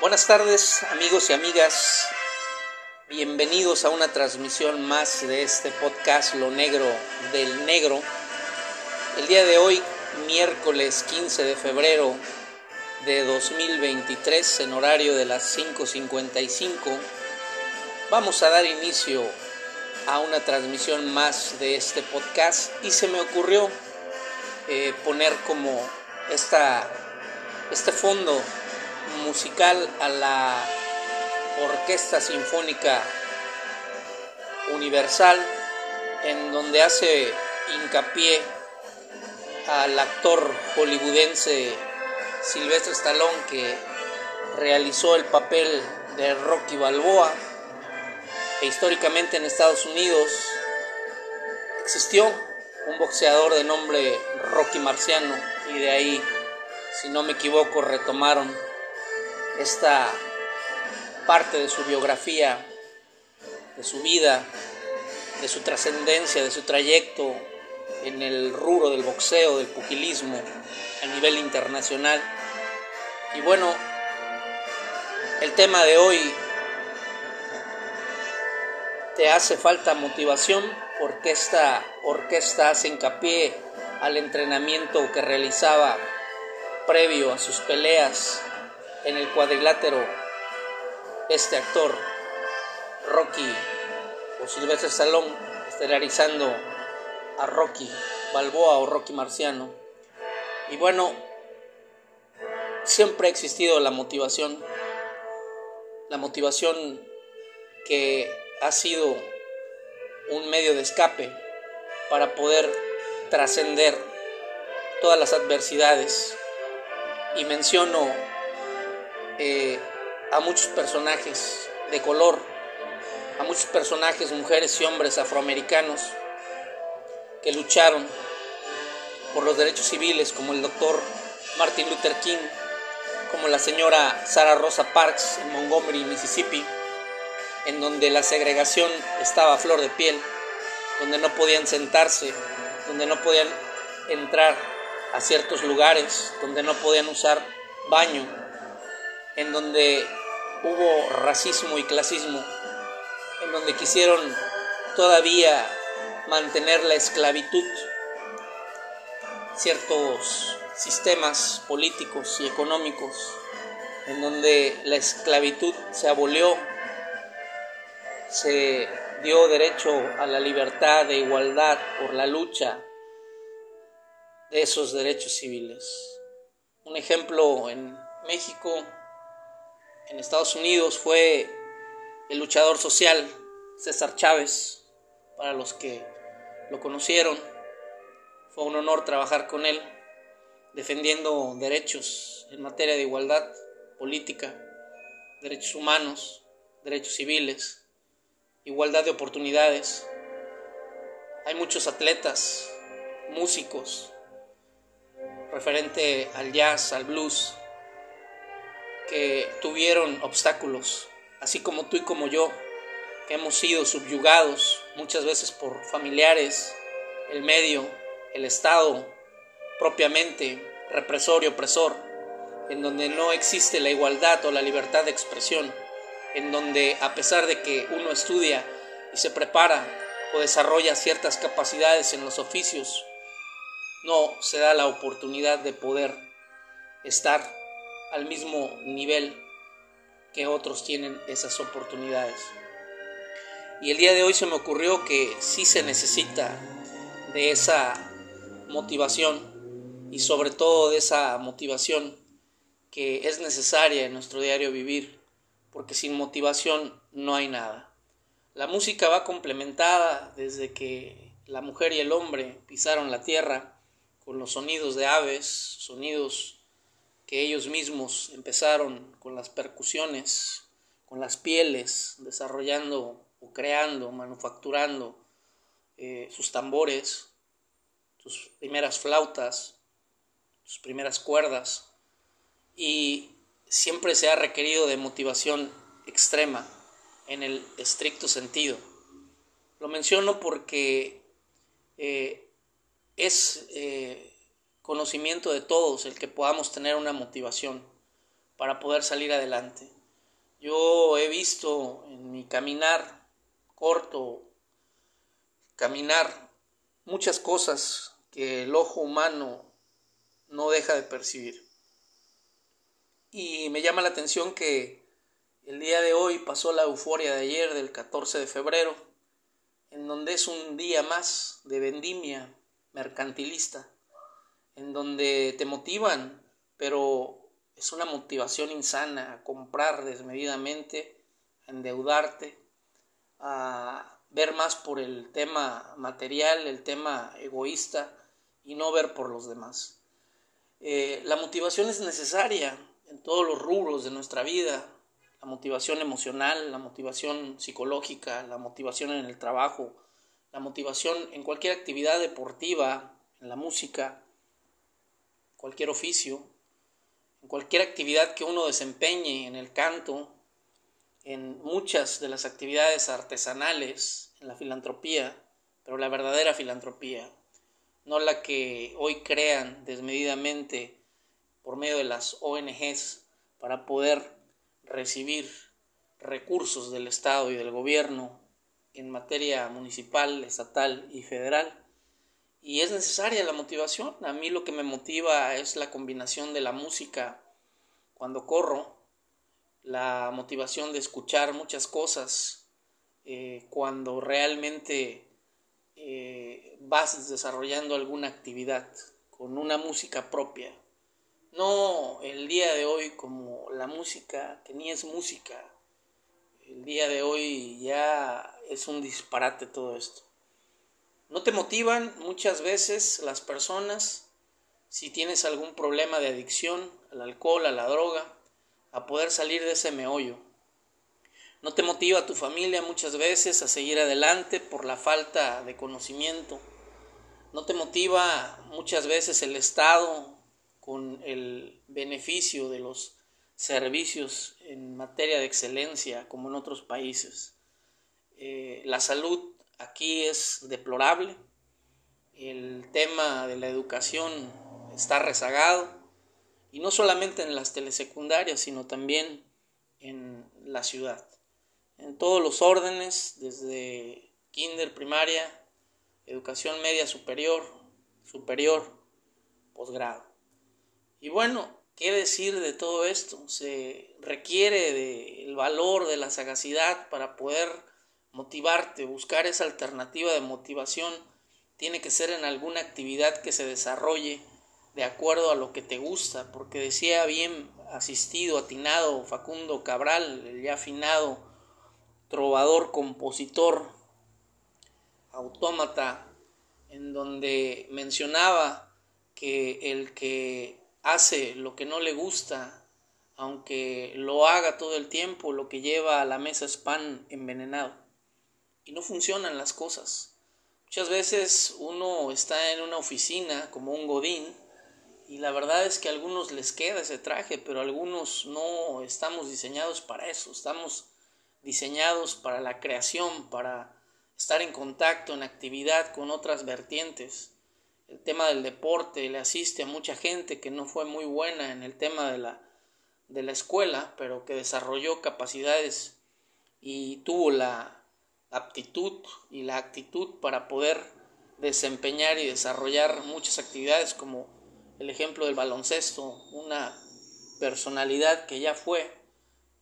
Buenas tardes amigos y amigas, bienvenidos a una transmisión más de este podcast Lo Negro del Negro. El día de hoy, miércoles 15 de febrero de 2023, en horario de las 5.55, vamos a dar inicio a una transmisión más de este podcast y se me ocurrió eh, poner como esta, este fondo musical a la Orquesta Sinfónica Universal, en donde hace hincapié al actor hollywoodense Silvestre Stallone que realizó el papel de Rocky Balboa e históricamente en Estados Unidos existió un boxeador de nombre Rocky Marciano y de ahí, si no me equivoco, retomaron esta parte de su biografía, de su vida, de su trascendencia, de su trayecto en el rubro del boxeo, del pugilismo a nivel internacional. Y bueno, el tema de hoy te hace falta motivación porque esta orquesta hace hincapié al entrenamiento que realizaba previo a sus peleas en el cuadrilátero este actor Rocky o Silvestre Stallone estelarizando a Rocky Balboa o Rocky Marciano. Y bueno siempre ha existido la motivación la motivación que ha sido un medio de escape para poder trascender todas las adversidades. Y menciono eh, a muchos personajes de color, a muchos personajes, mujeres y hombres afroamericanos que lucharon por los derechos civiles, como el doctor Martin Luther King, como la señora Sarah Rosa Parks en Montgomery, Mississippi, en donde la segregación estaba a flor de piel, donde no podían sentarse, donde no podían entrar a ciertos lugares, donde no podían usar baño, en donde hubo racismo y clasismo, en donde quisieron todavía mantener la esclavitud, ciertos sistemas políticos y económicos, en donde la esclavitud se abolió, se dio derecho a la libertad de igualdad por la lucha de esos derechos civiles. Un ejemplo en México en Estados Unidos fue el luchador social César Chávez, para los que lo conocieron. Fue un honor trabajar con él, defendiendo derechos en materia de igualdad política, derechos humanos, derechos civiles, igualdad de oportunidades. Hay muchos atletas, músicos, referente al jazz, al blues, que tuvieron obstáculos, así como tú y como yo, que hemos sido subyugados muchas veces por familiares, el medio, el Estado, propiamente represor y opresor, en donde no existe la igualdad o la libertad de expresión, en donde a pesar de que uno estudia y se prepara o desarrolla ciertas capacidades en los oficios, no se da la oportunidad de poder estar al mismo nivel que otros tienen esas oportunidades. Y el día de hoy se me ocurrió que sí se necesita de esa motivación y sobre todo de esa motivación que es necesaria en nuestro diario vivir, porque sin motivación no hay nada. La música va complementada desde que la mujer y el hombre pisaron la tierra con los sonidos de aves, sonidos que ellos mismos empezaron con las percusiones, con las pieles, desarrollando o creando, manufacturando eh, sus tambores, sus primeras flautas, sus primeras cuerdas, y siempre se ha requerido de motivación extrema en el estricto sentido. Lo menciono porque eh, es eh, conocimiento de todos el que podamos tener una motivación, para poder salir adelante. Yo he visto en mi caminar corto, caminar muchas cosas que el ojo humano no deja de percibir. Y me llama la atención que el día de hoy pasó la euforia de ayer, del 14 de febrero, en donde es un día más de vendimia mercantilista, en donde te motivan, pero es una motivación insana comprar desmedidamente, a endeudarte, a ver más por el tema material, el tema egoísta y no ver por los demás. Eh, la motivación es necesaria en todos los rubros de nuestra vida, la motivación emocional, la motivación psicológica, la motivación en el trabajo, la motivación en cualquier actividad deportiva, en la música, cualquier oficio, en cualquier actividad que uno desempeñe, en el canto, en muchas de las actividades artesanales, en la filantropía, pero la verdadera filantropía, no la que hoy crean desmedidamente por medio de las ONGs para poder recibir recursos del Estado y del gobierno en materia municipal, estatal y federal. Y es necesaria la motivación. A mí lo que me motiva es la combinación de la música cuando corro, la motivación de escuchar muchas cosas, eh, cuando realmente eh, vas desarrollando alguna actividad con una música propia. No el día de hoy como la música que ni es música. El día de hoy ya es un disparate todo esto. No te motivan muchas veces las personas si tienes algún problema de adicción al alcohol, a la droga, a poder salir de ese meollo. No te motiva tu familia muchas veces a seguir adelante por la falta de conocimiento. No te motiva muchas veces el Estado con el beneficio de los servicios en materia de excelencia como en otros países. Eh, la salud aquí es deplorable. El tema de la educación está rezagado. Y no solamente en las telesecundarias, sino también en la ciudad. En todos los órdenes, desde kinder, primaria, educación media superior, superior, posgrado. Y bueno, ¿qué decir de todo esto? Se requiere del valor, de la sagacidad para poder motivarte, buscar esa alternativa de motivación. Tiene que ser en alguna actividad que se desarrolle de acuerdo a lo que te gusta, porque decía bien asistido, atinado Facundo Cabral, el ya afinado trovador, compositor, autómata, en donde mencionaba que el que hace lo que no le gusta, aunque lo haga todo el tiempo, lo que lleva a la mesa es pan envenenado. Y no funcionan las cosas. Muchas veces uno está en una oficina como un godín, y la verdad es que a algunos les queda ese traje, pero algunos no estamos diseñados para eso, estamos diseñados para la creación, para estar en contacto, en actividad con otras vertientes. El tema del deporte le asiste a mucha gente que no fue muy buena en el tema de la, de la escuela, pero que desarrolló capacidades y tuvo la aptitud y la actitud para poder desempeñar y desarrollar muchas actividades como el ejemplo del baloncesto, una personalidad que ya fue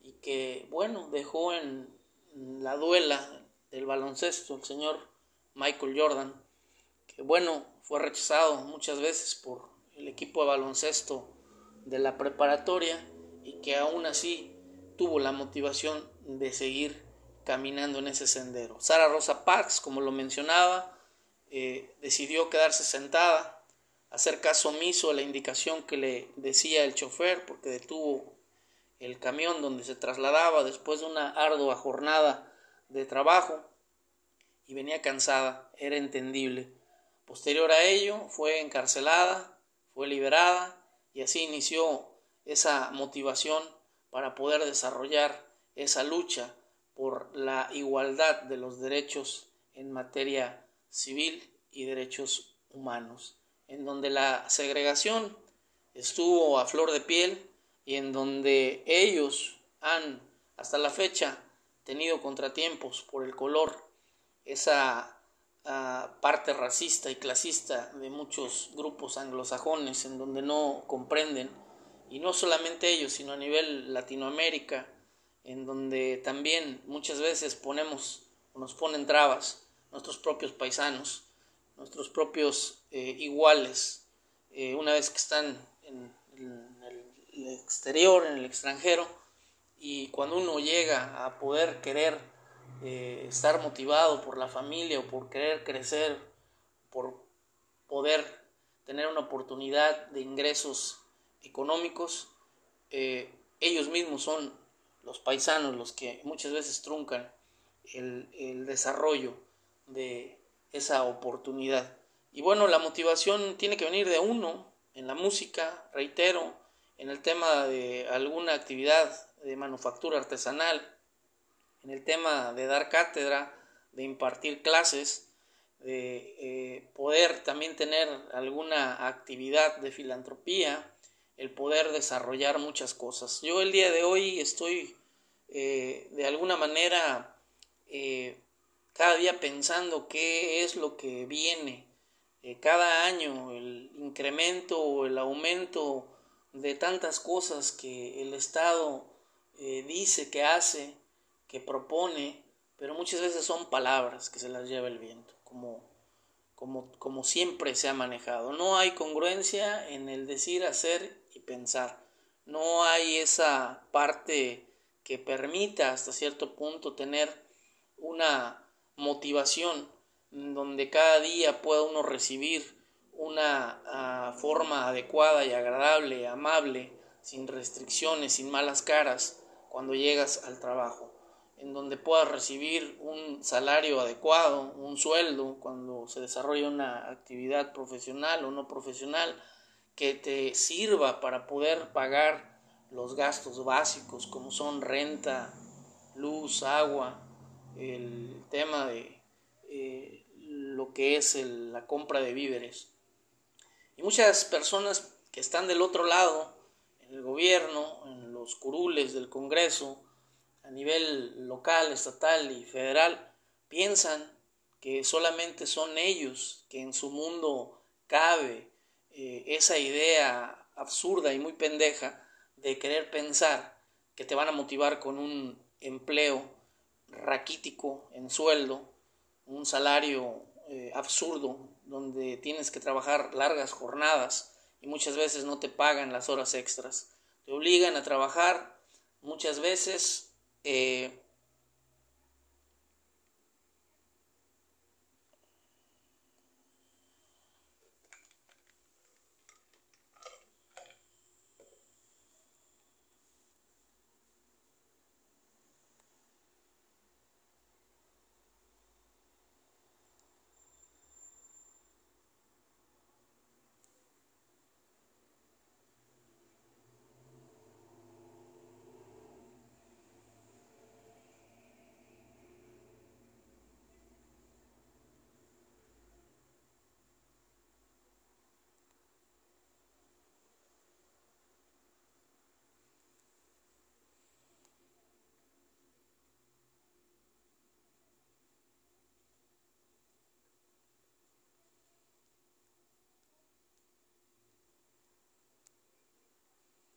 y que, bueno, dejó en la duela del baloncesto el señor Michael Jordan, que, bueno, fue rechazado muchas veces por el equipo de baloncesto de la preparatoria y que aún así tuvo la motivación de seguir caminando en ese sendero. Sara Rosa Parks, como lo mencionaba, eh, decidió quedarse sentada hacer caso omiso a la indicación que le decía el chofer porque detuvo el camión donde se trasladaba después de una ardua jornada de trabajo y venía cansada, era entendible. Posterior a ello fue encarcelada, fue liberada y así inició esa motivación para poder desarrollar esa lucha por la igualdad de los derechos en materia civil y derechos humanos en donde la segregación estuvo a flor de piel y en donde ellos han hasta la fecha tenido contratiempos por el color, esa ah, parte racista y clasista de muchos grupos anglosajones en donde no comprenden, y no solamente ellos, sino a nivel Latinoamérica, en donde también muchas veces ponemos o nos ponen trabas nuestros propios paisanos, nuestros propios eh, iguales, eh, una vez que están en, el exterior, en el extranjero, y cuando uno llega a poder querer eh, estar motivado por la familia o por querer crecer, por poder tener una oportunidad de ingresos económicos, ellos mismos son los paisanos los que muchas veces truncan el, desarrollo de esa oportunidad. Y bueno, la motivación tiene que venir de uno, en la música, reitero, en el tema de alguna actividad de manufactura artesanal, en el tema de dar cátedra, de impartir clases, de eh, poder también tener alguna actividad de filantropía, el poder desarrollar muchas cosas. Yo el día de hoy estoy eh, de alguna manera eh, cada día pensando qué es lo que viene eh, cada año, el incremento o el aumento de tantas cosas que el Estado dice, que hace, que propone, pero muchas veces son palabras que se las lleva el viento, como, como, como siempre se ha manejado. No hay congruencia en el decir, hacer y pensar. No hay esa parte que permita hasta cierto punto tener una motivación donde cada día pueda uno recibir una ah, forma adecuada y agradable, amable, sin restricciones, sin malas caras, cuando llegas al trabajo, en donde puedas recibir un salario adecuado, un sueldo, cuando se desarrolla una actividad profesional o no profesional, que te sirva para poder pagar los gastos básicos como son renta, luz, agua, el tema de eh, lo que es la compra de víveres. Y muchas personas que están del otro lado, en el gobierno, en los curules del Congreso, a nivel local, estatal y federal, piensan que solamente son ellos que en su mundo cabe eh, esa idea absurda y muy pendeja de querer pensar que te van a motivar con un empleo raquítico en sueldo, un salario eh, absurdo donde tienes que trabajar largas jornadas y muchas veces no te pagan las horas extras. Te obligan a trabajar muchas veces eh,